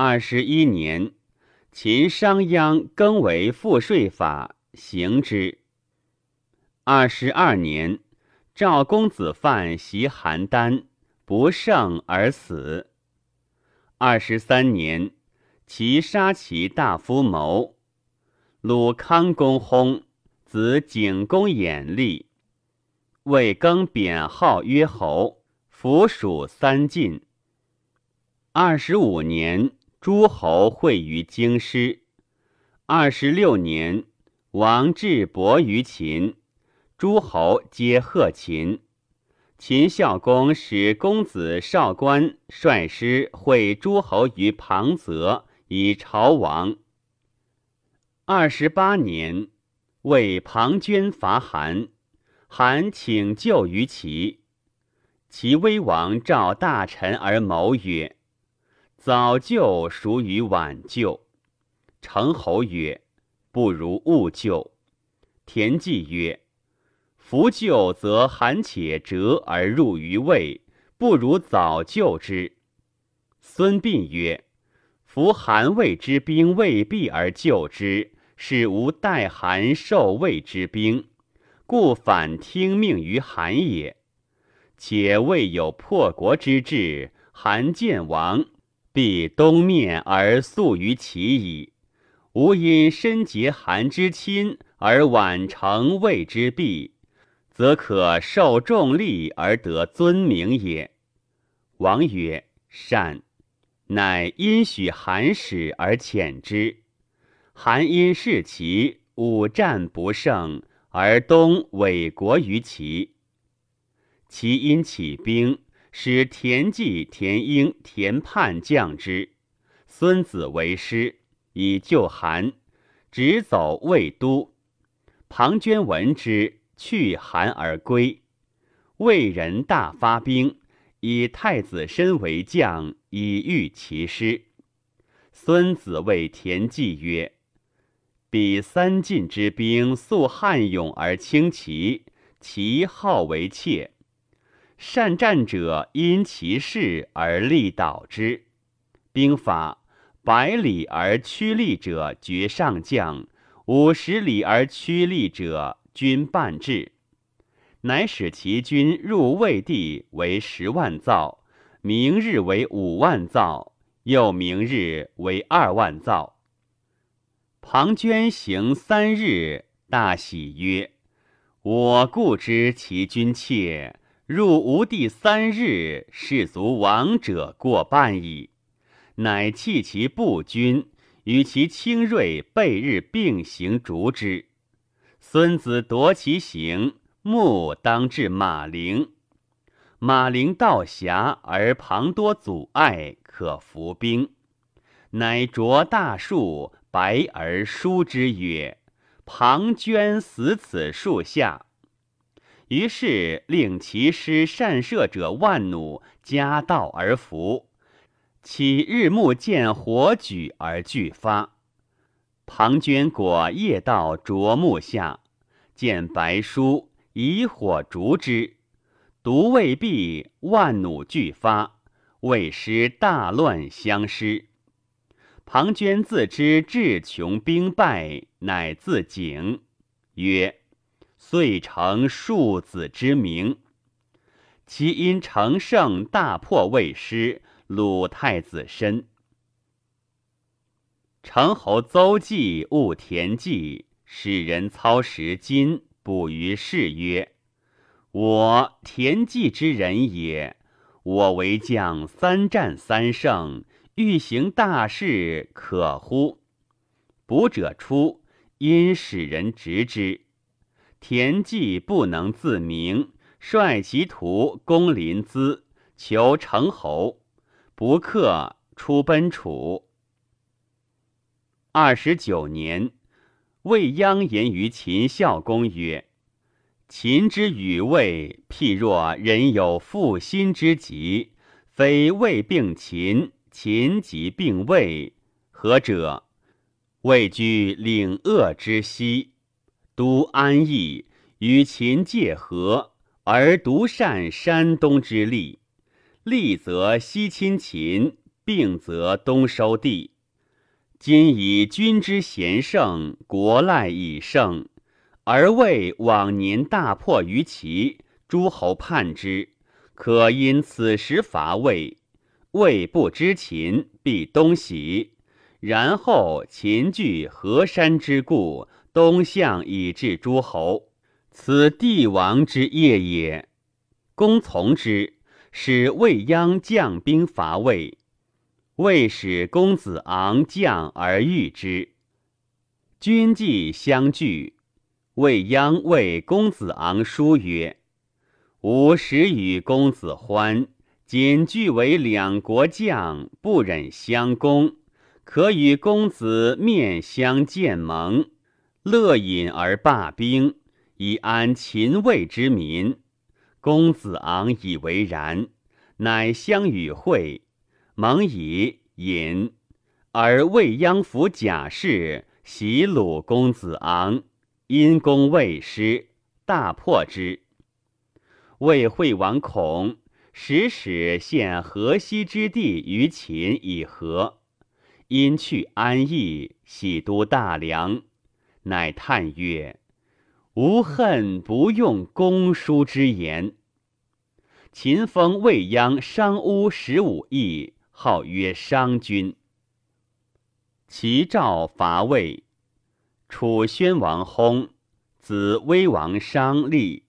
二十一年，秦商鞅更为赋税法，行之。二十二年，赵公子范袭邯郸，不胜而死。二十三年，其杀其大夫谋。鲁康公薨，子景公衍立。魏更贬号曰侯，服属三晋。二十五年。诸侯会于京师。二十六年，王至伯于秦，诸侯皆贺秦。秦孝公使公子少官率师会诸侯于庞泽，以朝王。二十八年，为庞涓伐韩，韩请救于齐。齐威王召大臣而谋曰。早救孰与晚救？成侯曰：“不如勿救。”田忌曰：“夫救则韩且折而入于魏，不如早救之。”孙膑曰：“夫韩魏之兵未必而救之，是无待韩受魏之兵，故反听命于韩也。且未有破国之志，韩见亡。”必东面而速于其矣。吾因深结韩之亲而晚成魏之弊，则可受重利而得尊名也。王曰：“善。”乃因许韩使而遣之。韩因视其五战不胜，而东委国于齐。其因起兵。使田忌、田婴、田盼将之，孙子为师，以救韩，直走魏都。庞涓闻之，去韩而归。魏人大发兵，以太子申为将，以御其师。孙子谓田忌曰：“彼三晋之兵，素悍勇而轻骑，其号为怯。”善战者因其势而力导之。兵法：百里而趋利者绝上将，五十里而趋利者军半至。乃使其军入魏地为十万灶，明日为五万灶，又明日为二万灶。庞涓行三日，大喜曰：“我故知其军切。”入吴地三日，士卒亡者过半矣。乃弃其步军，与其轻锐备日并行逐之。孙子夺其行，目当至马陵。马陵道狭而旁多阻碍，可伏兵。乃着大树，白而书之曰：“庞涓死此树下。”于是令其师善射者万弩夹道而伏，起日暮见火举而俱发。庞涓果夜到啄木下，见白书，以火烛之，毒未毕，万弩俱发，魏师大乱相失。庞涓自知志穷兵败，乃自警，曰。遂成庶子之名，其因乘胜大破魏师，鲁太子申。成侯邹忌误田忌，使人操石金，卜于市曰：“我田忌之人也。我为将，三战三胜，欲行大事，可乎？”卜者出，因使人执之。田忌不能自明，率其徒攻临淄，求成侯，不克，出奔楚。二十九年，魏鞅言于秦孝公曰：“秦之与魏，譬若人有负心之疾，非魏病秦，秦即病魏。何者？魏居岭鄂之西。”都安邑，与秦界河，而独善山东之利。利则西侵秦，并则东收地。今以君之贤圣，国赖以盛，而为往年大破于齐，诸侯叛之，可因此时伐魏。魏不知秦，必东徙。然后秦据河山之故，东向以至诸侯，此帝王之业也。公从之，使未央将兵伐魏。魏使公子昂将而御之。君既相拒，未央谓公子昂书曰：“吾时与公子欢，仅俱为两国将，不忍相攻。”可与公子面相见盟，乐饮而罢兵，以安秦魏之民。公子昂以为然，乃相与会，蒙以饮，而未央服贾氏，袭鲁公子昂，因公未失，大破之。魏惠王恐，使使献河西之地于秦以和。因去安邑，喜都大梁，乃叹曰：“吾恨不用公叔之言。”秦封未央商巫十五邑，号曰商君。齐赵伐魏，楚宣王薨，子威王商立。